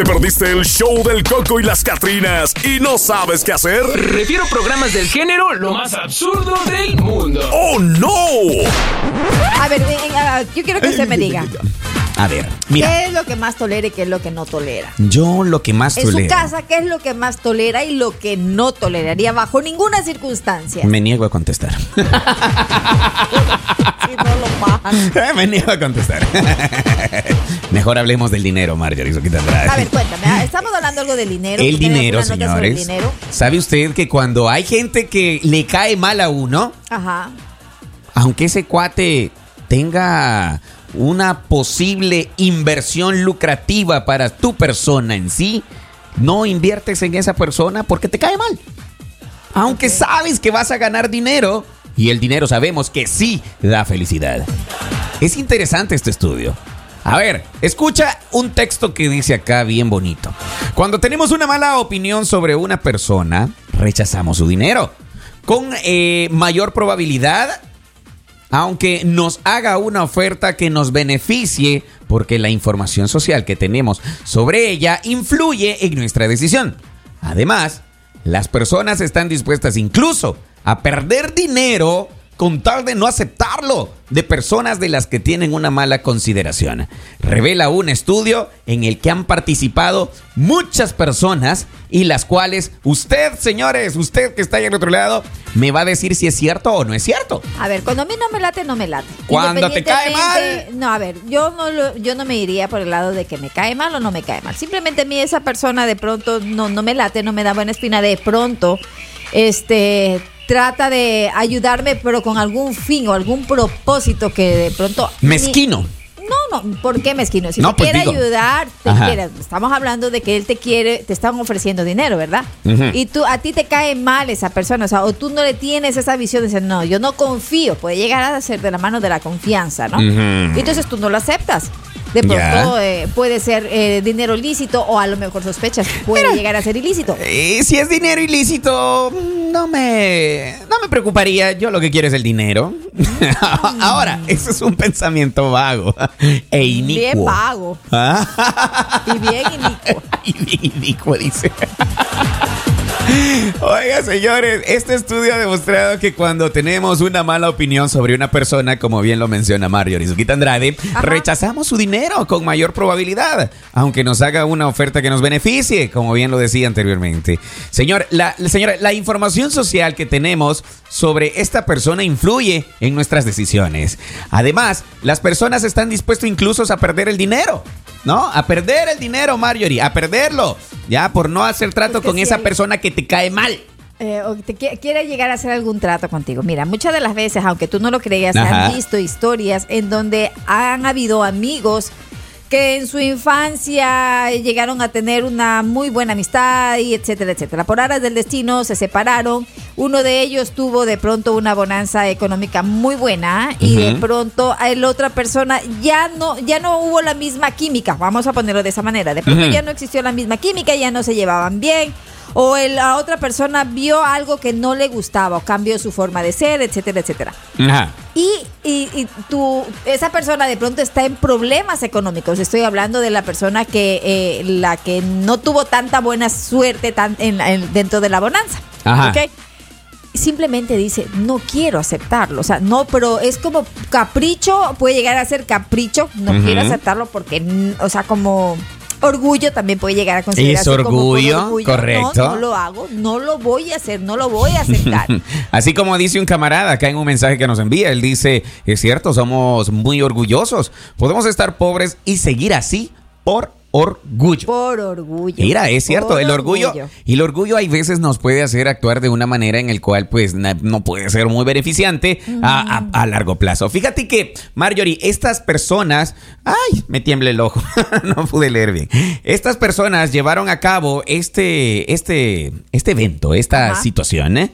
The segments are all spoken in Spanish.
¿Te perdiste el show del Coco y las Catrinas y no sabes qué hacer? Refiero programas del género lo más absurdo del mundo. ¡Oh, no! A ver, eh, eh, yo quiero que usted me diga. A ver, mira. ¿Qué es lo que más tolera y qué es lo que no tolera? Yo lo que más En su tolero. casa, ¿qué es lo que más tolera y lo que no toleraría bajo ninguna circunstancia? Me niego a contestar. No lo. Me niego a contestar. Mejor hablemos del dinero, Marjorie. A ver, cuéntame. ah, Estamos hablando algo del dinero. El ¿Tiene dinero, sobre el señores. dinero? ¿Sabe usted que cuando hay gente que le cae mal a uno, Ajá. aunque ese cuate tenga una posible inversión lucrativa para tu persona en sí, no inviertes en esa persona porque te cae mal. Aunque sabes que vas a ganar dinero, y el dinero sabemos que sí da felicidad. Es interesante este estudio. A ver, escucha un texto que dice acá bien bonito. Cuando tenemos una mala opinión sobre una persona, rechazamos su dinero. Con eh, mayor probabilidad aunque nos haga una oferta que nos beneficie, porque la información social que tenemos sobre ella influye en nuestra decisión. Además, las personas están dispuestas incluso a perder dinero con tal de no aceptarlo de personas de las que tienen una mala consideración. Revela un estudio en el que han participado muchas personas y las cuales usted, señores, usted que está ahí al otro lado, me va a decir si es cierto o no es cierto. A ver, cuando a mí no me late, no me late. Cuando te cae Independientemente- No, a ver, yo no, lo- yo no me iría por el lado de que me cae mal o no me cae mal. Simplemente a mí esa persona de pronto no, no me late, no me da buena espina. De pronto, este trata de ayudarme, pero con algún fin o algún propósito que de pronto... ni- Mezquino. No, no, ¿por qué mezquino? Si No, te pues quiere digo. ayudar, te quiere. Estamos hablando de que él te quiere, te están ofreciendo dinero, ¿verdad? Y tú, a ti te cae mal esa persona, o sea, o tú no le tienes esa visión de decir, no, yo no confío, puede llegar a ser de la mano de la confianza, ¿no? Y entonces tú no lo aceptas. De pronto eh, puede ser eh, dinero lícito o a lo mejor sospechas, puede llegar a ser ilícito. Eh, si es dinero ilícito, no me, no me preocuparía. Yo lo que quiero es el dinero. Ahora, eso es un pensamiento vago e inicuo. Bien vago Ah, y bien inicuo. y bien inicuo, dice. Oiga, señores, este estudio ha demostrado que cuando tenemos una mala opinión sobre una persona, como bien lo menciona Mario Rizuquita Andrade, Ajá. rechazamos su dinero con mayor probabilidad, aunque nos haga una oferta que nos beneficie, como bien lo decía anteriormente. Señor, la, la- señora, la información social que tenemos sobre esta persona influye en nuestras decisiones. Además, las personas están dispuestas incluso a perder el dinero. ¿No? A perder el dinero, Marjorie, a perderlo. Ya, por no hacer trato Es que con sí esa hay- persona que te cae mal. Eh, o te qui- quiere llegar a hacer algún trato contigo. Mira, muchas de las veces, aunque tú no lo creas, Ajá. han visto historias en donde han habido amigos que en su infancia llegaron a tener una muy buena amistad y etcétera, etcétera. Por aras del destino se separaron. Uno de ellos tuvo de pronto una bonanza económica muy buena y de pronto a la otra persona ya no ya no hubo la misma química. Vamos a ponerlo de esa manera. De pronto ya no existió la misma química, ya no se llevaban bien o el- la otra persona vio algo que no le gustaba o cambió su forma de ser, etcétera, etcétera. Ajá. Y, y, y tú, esa persona de pronto está en problemas económicos. Estoy hablando de la persona que eh, la que no tuvo tanta buena suerte tan, en, en- dentro de la bonanza. Ajá. ¿ok? Simplemente dice, no quiero aceptarlo. O sea, no, pero es como capricho, puede llegar a ser capricho. No quiero aceptarlo porque, mm, o sea, como orgullo también puede llegar a considerarse Es como orgullo, correcto. No, no lo hago, no lo voy a hacer, no lo voy a aceptar. Así como dice un camarada acá en un mensaje que nos envía, él dice, es cierto, somos muy orgullosos. Podemos estar pobres y seguir así por orgullo. Por orgullo. Mira, es cierto, el orgullo, y el orgullo hay veces nos puede hacer actuar de una manera en el cual pues no puede ser muy beneficiante a, a- a largo plazo. Fíjate que, Marjorie, estas personas, ay, me tiembla el ojo, no pude leer bien. Estas personas llevaron a cabo este, este, este evento, esta Ajá. situación, ¿eh?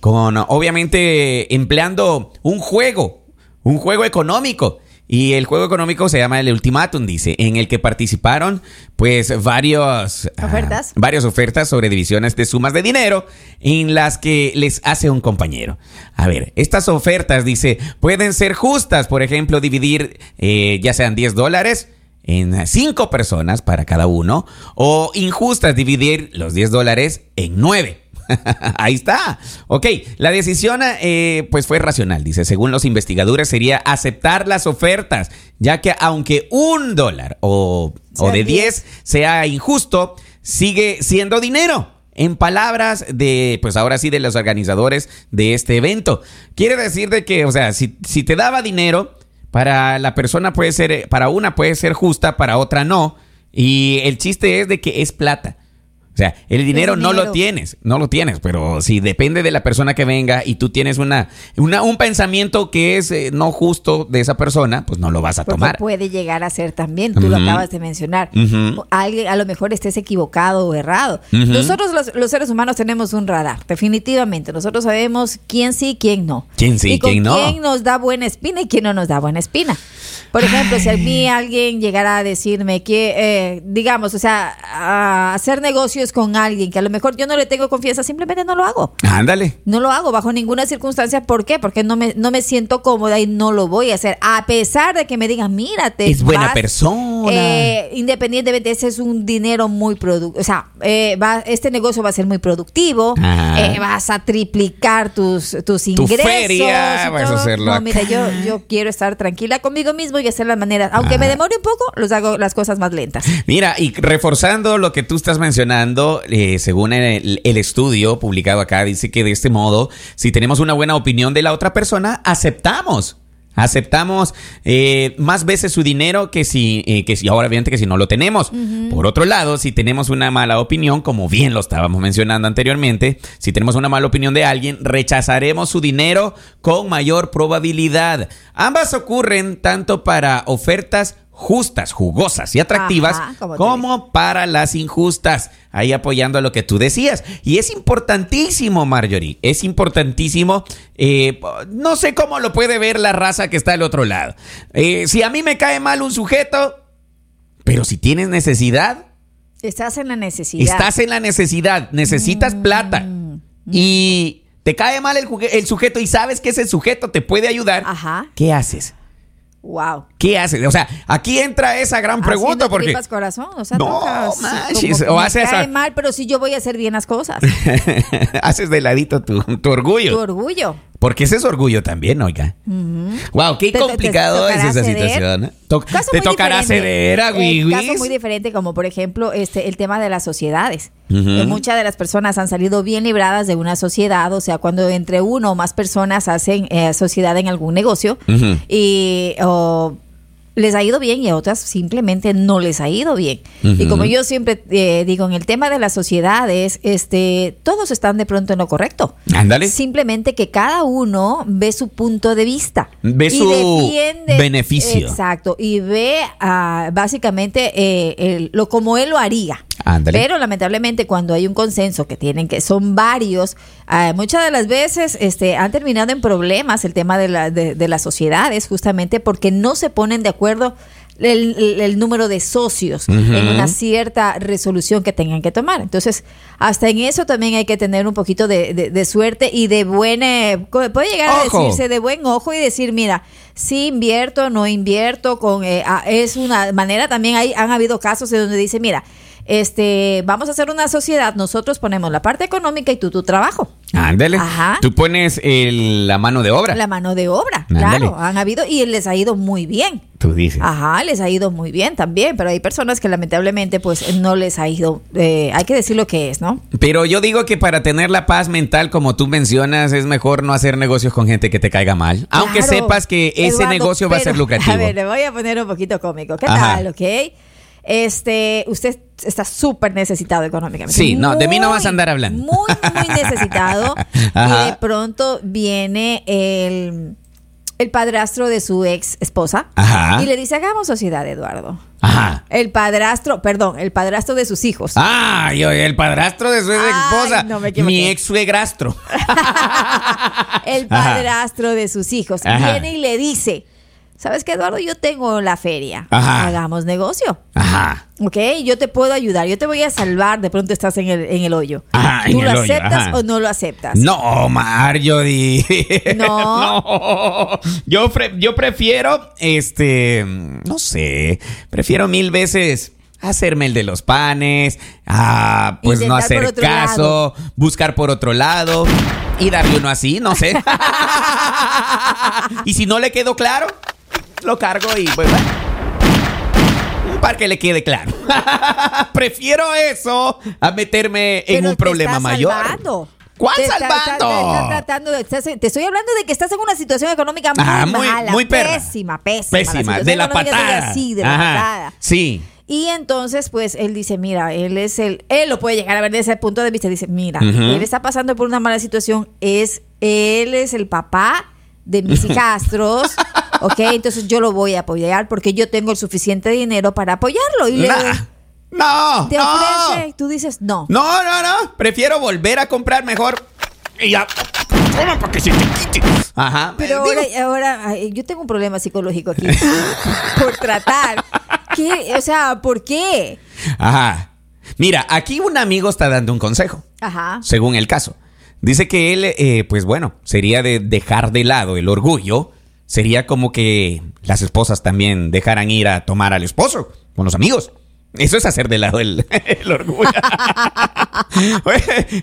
con obviamente empleando un juego, un juego económico. Y el juego económico se llama el Ultimátum, dice, en el que participaron pues varios, ah, Ofertas. varias ofertas sobre divisiones de sumas de dinero en las que les hace un compañero. A ver, estas ofertas, dice, pueden ser justas, por ejemplo, dividir eh, ya sean 10 dólares en cinco personas para cada uno. O injustas, dividir los 10 dólares en nueve. Ahí está. Ok, la decisión eh, pues fue racional, dice. Según los investigadores sería aceptar las ofertas, ya que aunque un dólar o, o de 10. 10 sea injusto, sigue siendo dinero. En palabras de, pues ahora sí, de los organizadores de este evento. Quiere decir de que, o sea, si, si te daba dinero, para la persona puede ser, para una puede ser justa, para otra no. Y el chiste es de que es plata. O sea, el dinero no lo tienes, no lo tienes, pero si depende de la persona que venga y tú tienes una, una un pensamiento que es eh, no justo de esa persona, pues no lo vas a Porque tomar. puede llegar a ser también, tú lo acabas de mencionar. Alguien a lo mejor estés equivocado o errado. Nosotros los, los seres humanos tenemos un radar, definitivamente. Nosotros sabemos quién sí, quién no. Quién sí, y con quién no. quién nos da buena espina y quién no nos da buena espina. Por ejemplo, si a mí alguien llegara a decirme que, eh, digamos, o sea, a hacer negocios con alguien que a lo mejor yo no le tengo confianza, simplemente no lo hago. Ándale. No lo hago bajo ninguna circunstancia. ¿Por qué? Porque no me, no me siento cómoda y no lo voy a hacer. A pesar de que me digan, mírate. Es buena persona. eh, independientemente, ese es un dinero muy productivo. O sea, eh, va, este negocio va a ser muy productivo. Eh, vas a triplicar tus, tus Tu ingresos. feria, y vas a hacerlo No, mira, yo, yo quiero estar tranquila conmigo mismo y hacer las maneras. Aunque me demore un poco, los hago las cosas más lentas. Mira, y reforzando lo que tú estás mencionando, eh, según el, el estudio publicado acá, dice que de este modo, si tenemos una buena opinión de la otra persona, aceptamos. Aceptamos eh, más veces su dinero que si, eh, que si, ahora obviamente que si no lo tenemos. Por otro lado, si tenemos una mala opinión, como bien lo estábamos mencionando anteriormente, si tenemos una mala opinión de alguien, rechazaremos su dinero con mayor probabilidad. Ambas ocurren tanto para ofertas justas, jugosas y atractivas, Ajá, como para las injustas. Ahí apoyando a lo que tú decías. Y es importantísimo, Marjorie. Es importantísimo. eh, no sé cómo lo puede ver la raza que está al otro lado. Eh, si a mí me cae mal un sujeto, pero si tienes necesidad, Estás en la necesidad. estás en la necesidad, necesitas plata. Y te cae mal el, el sujeto y sabes que ese sujeto te puede ayudar. Ajá. ¿Qué haces? Wow. ¿Qué haces? O sea, aquí entra esa gran pregunta Haciendo porque tripas, corazón, o sea, No, sí, manches, o haces cae mal, pero si yo voy a hacer bien las cosas. haces de ladito tu, tu orgullo. tu orgullo. Porque ese es orgullo también, oiga. Wow, qué Te- complicado te es esa ceder. situación. ¿eh? To- te tocará ceder a Eh, Wiwis. caso muy diferente, como por ejemplo este el tema de las sociedades. Eh, muchas de las personas han salido bien libradas de una sociedad, o sea, cuando entre uno o más personas hacen eh, sociedad en algún negocio Ujú. y o, les ha ido bien y a otras simplemente no les ha ido bien. Y como yo siempre eh, digo, en el tema de las sociedades, este, todos están de pronto en lo correcto. Ándale. Simplemente que cada uno ve su punto de vista. Ve su defiende- beneficio. Exacto. Y ve ah, básicamente eh, el- lo como él lo haría. Ándale. Pero lamentablemente cuando hay un consenso que tienen que son varios, ah, muchas de las veces este, han terminado en problemas el tema de, la- de- de las sociedades justamente porque no se ponen de acuerdo el, el- el número de socios en una cierta resolución que tengan que tomar. Entonces, hasta en eso también hay que tener un poquito de, de- de suerte y de buena, puede llegar a decirse de buen ojo y decir, mira, sí invierto, no invierto, con eh, es una manera también hay, han habido casos en donde dice, mira, este, vamos a hacer una sociedad, nosotros ponemos la parte económica y tú tu trabajo. Ándale. Ajá. Tú pones el- la mano de obra. La mano de obra, Ándale. claro, han habido y les ha ido muy bien. Tú dices. Ajá, les ha ido muy bien también, pero hay personas que lamentablemente pues no les ha ido, eh, hay que decir lo que es, ¿no? Pero yo digo que para tener la paz mental, como tú mencionas, es mejor no hacer negocios con gente que te caiga mal. Aunque sepas que ese Eduardo, negocio va a ser lucrativo. A ver, le voy a poner un poquito cómico. ¿Qué Ajá. tal, ok? Este, usted está súper necesitado económicamente. Sí, no, de mí no vas a andar hablando. Muy, muy necesitado. Y de pronto viene el, el padrastro de su ex esposa Ajá. y le dice, hagamos sociedad, Eduardo. Ajá. El padrastro, perdón, el padrastro de sus hijos. Ah, yo, el padrastro de su ex Ay, esposa. no, me mi ex suegrastro. el Ajá. padrastro de sus hijos. Viene y le dice, ¿sabes qué, Eduardo? Yo tengo la feria. Ajá. Hagamos negocio. Ajá. Ok, yo te puedo ayudar, yo te voy a salvar, de pronto estás en el, en el hoyo. Ajá, ¿Tú en lo el aceptas o no lo aceptas? No, Marjorie. No. No. Yo, pre- yo prefiero, este, no sé, prefiero mil veces hacerme el de los panes, ah, pues no Intentar hacer caso, buscar por otro lado y darle uno así, no sé. y si no le quedó claro, lo cargo y pues. Para que le quede claro. Prefiero eso a meterme en un te problema está mayor. salvando. ¿Cuál Te está- salvando? está- te está tratando de- estás en- te estoy hablando de que estás en una situación económica muy, Ah, muy- mala, muy perra. pésima, pésima. Pésima, situación de la patada. así, de la patada. Sí. Y entonces, pues, él dice, mira, él es el, él lo puede llegar a ver desde ese punto de vista. Dice, mira, él está pasando por una mala situación, es, él es el papá de mis hijastros, ¿ok? Entonces yo lo voy a apoyar porque yo tengo el suficiente dinero para apoyarlo. Y le, Nah. No, te no. ofrece, tú dices, no. No, no, no. Prefiero volver a comprar mejor. Y ya. Toma para que se te quite. Ajá. Pero ahora, ahora yo tengo un problema psicológico aquí por tratar. ¿Qué? O sea, ¿por qué? Ajá. Mira, aquí un amigo está dando un consejo, Ajá. según el caso. Dice que él, eh, pues bueno, sería de dejar de lado el orgullo. Sería como que las esposas también dejaran ir a tomar al esposo con los amigos. Eso es hacer de lado el, el orgullo.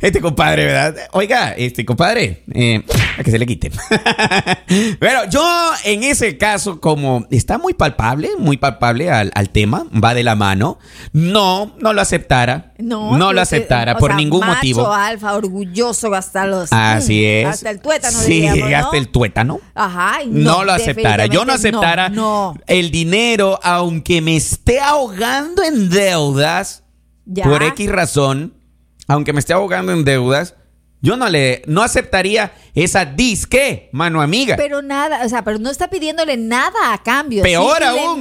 Este compadre, ¿verdad? Oiga, este compadre, eh, a que se le quite. Pero yo, en ese caso, como está muy palpable, muy palpable al, al tema, va de la mano, no, no lo aceptara. No, No, lo aceptara o por sea, ningún macho, motivo. alfa, orgulloso hasta los. Así mm, es. Hasta el tuétano, Sí, diríamos, ¿no? hasta el tuétano. Ajá. No, lo aceptara. Yo no aceptara No. el dinero, aunque me esté ahogando en deudas, Ya. por X razón, aunque me esté ahogando en deudas, yo no le, no aceptaría esa disque, mano amiga. Pero nada, o sea, pero no está pidiéndole nada a cambio. Peor aún.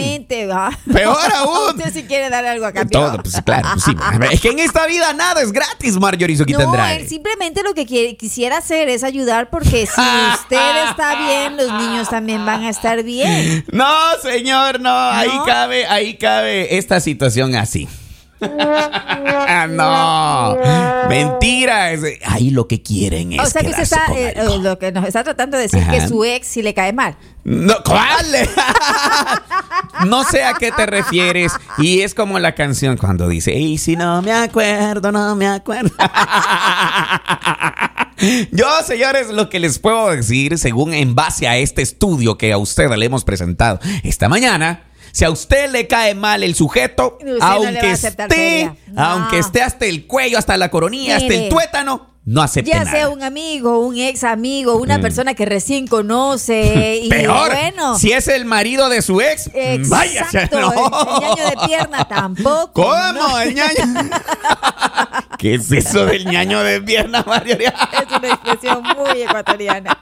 ah. Peor aún. Usted si quiere dar algo a cambio. Todo, pues claro, pues, sí. Es que en esta vida nada es gratis, Marjorie Soquita No, Andrade. él simplemente lo que quiere- quisiera hacer es ayudar porque si usted está bien, los niños también van a estar bien. No, señor, no, ahí ¿No? cabe, ahí cabe esta situación así. Ah, no, mentira. Ahí lo que quieren es o sea que usted está, eh, eh, lo que nos está tratando de decir Ajá. que su ex sí le cae mal. No, ¿cuál? no sé a qué te refieres. Y es como la canción cuando dice, y si no me acuerdo, no me acuerdo. Yo, señores, lo que les puedo decir, según en base a este estudio que a usted le hemos presentado esta mañana, si a usted le cae mal el sujeto, Usted no le va a aunque aceptar esté. No. aunque esté hasta el cuello, hasta la coronilla, hasta el tuétano, no acepte Ya nada. sea un amigo, un ex amigo, una persona que recién conoce. Y. Peor, bueno. si es el marido de su ex, vaya, Exacto, no. el, el ñaño de pierna tampoco. ¿Cómo? ¿no? El ñaño. ¿Qué es eso del ñaño de pierna, María? Es una expresión muy ecuatoriana.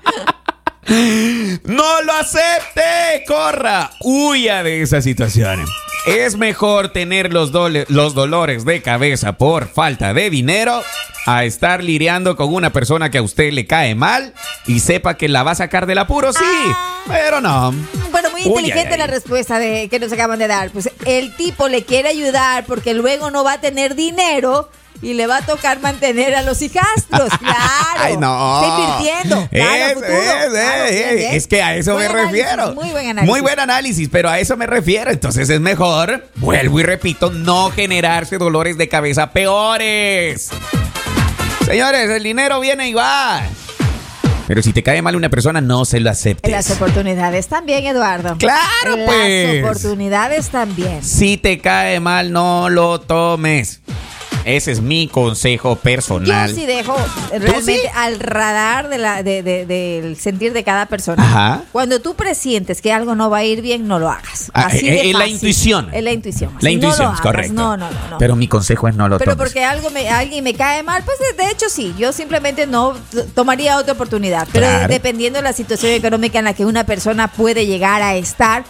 No lo acepte, corra, huya de esa situación. Es mejor tener los, dole- los dolores de cabeza por falta de dinero a estar lidiando con una persona que a usted le cae mal y sepa que la va a sacar del apuro, sí, Ah. pero no. Bueno, muy Uy, inteligente la respuesta de, que nos acaban de dar. Pues el tipo le quiere ayudar porque luego no va a tener dinero y le va a tocar mantener a los hijastros. Claro. Ay, no. Está invirtiendo. Claro, Es, futuro. es, Claro, es, bien, bien. es que a eso Buen me análisis, refiero. Muy buen análisis. Muy buen análisis, pero a eso me refiero. Entonces es mejor, vuelvo y repito, no generarse dolores de cabeza peores. Señores, el dinero viene y va. Pero si te cae mal una persona, no se lo aceptes. Las oportunidades también, Eduardo. Claro, Las pues. oportunidades también. Si te cae mal, no lo tomes. Ese es mi consejo personal. Yo sí dejo realmente sí? al radar de la, de- de- del sentir de cada persona. Ajá. Cuando tú presientes que algo no va a ir bien, no lo hagas. Ah, Así eh, de eh, la intuición. Es la intuición. La no intuición, es hagas. correcto. No, no, no. no. Pero mi consejo es no lo Pero tomes. porque algo me, alguien me cae mal, pues de, hecho sí, yo simplemente no tomaría otra oportunidad. Pero Claro. dependiendo de la situación económica en la que una persona puede llegar a estar,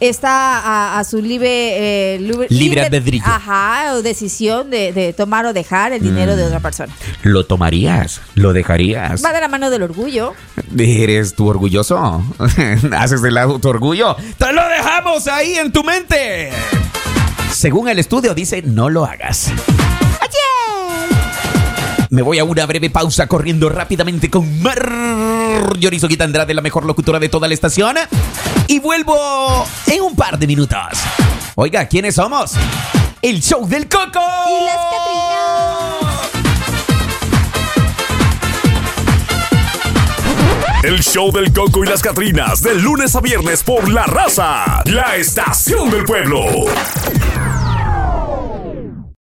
está a, a su libre, eh, libre, Libre albedrío. Ajá, o decisión de, de tomar o dejar el dinero Mm. de otra persona. ¿Lo tomarías? ¿Lo dejarías? Va de la mano del orgullo. ¿Eres tú orgulloso? ¿Haces de lado tu orgullo? ¡Te lo dejamos ahí en tu mente! Según el estudio dice, no lo hagas. Me voy a una breve pausa corriendo rápidamente con Marjorie Soguita Andrade, la mejor locutora de toda la estación. Y vuelvo en un par de minutos. Oiga, ¿quiénes somos? El show del Coco. Y las El show del Coco y las Catrinas, de lunes a viernes por La Raza, la estación del pueblo.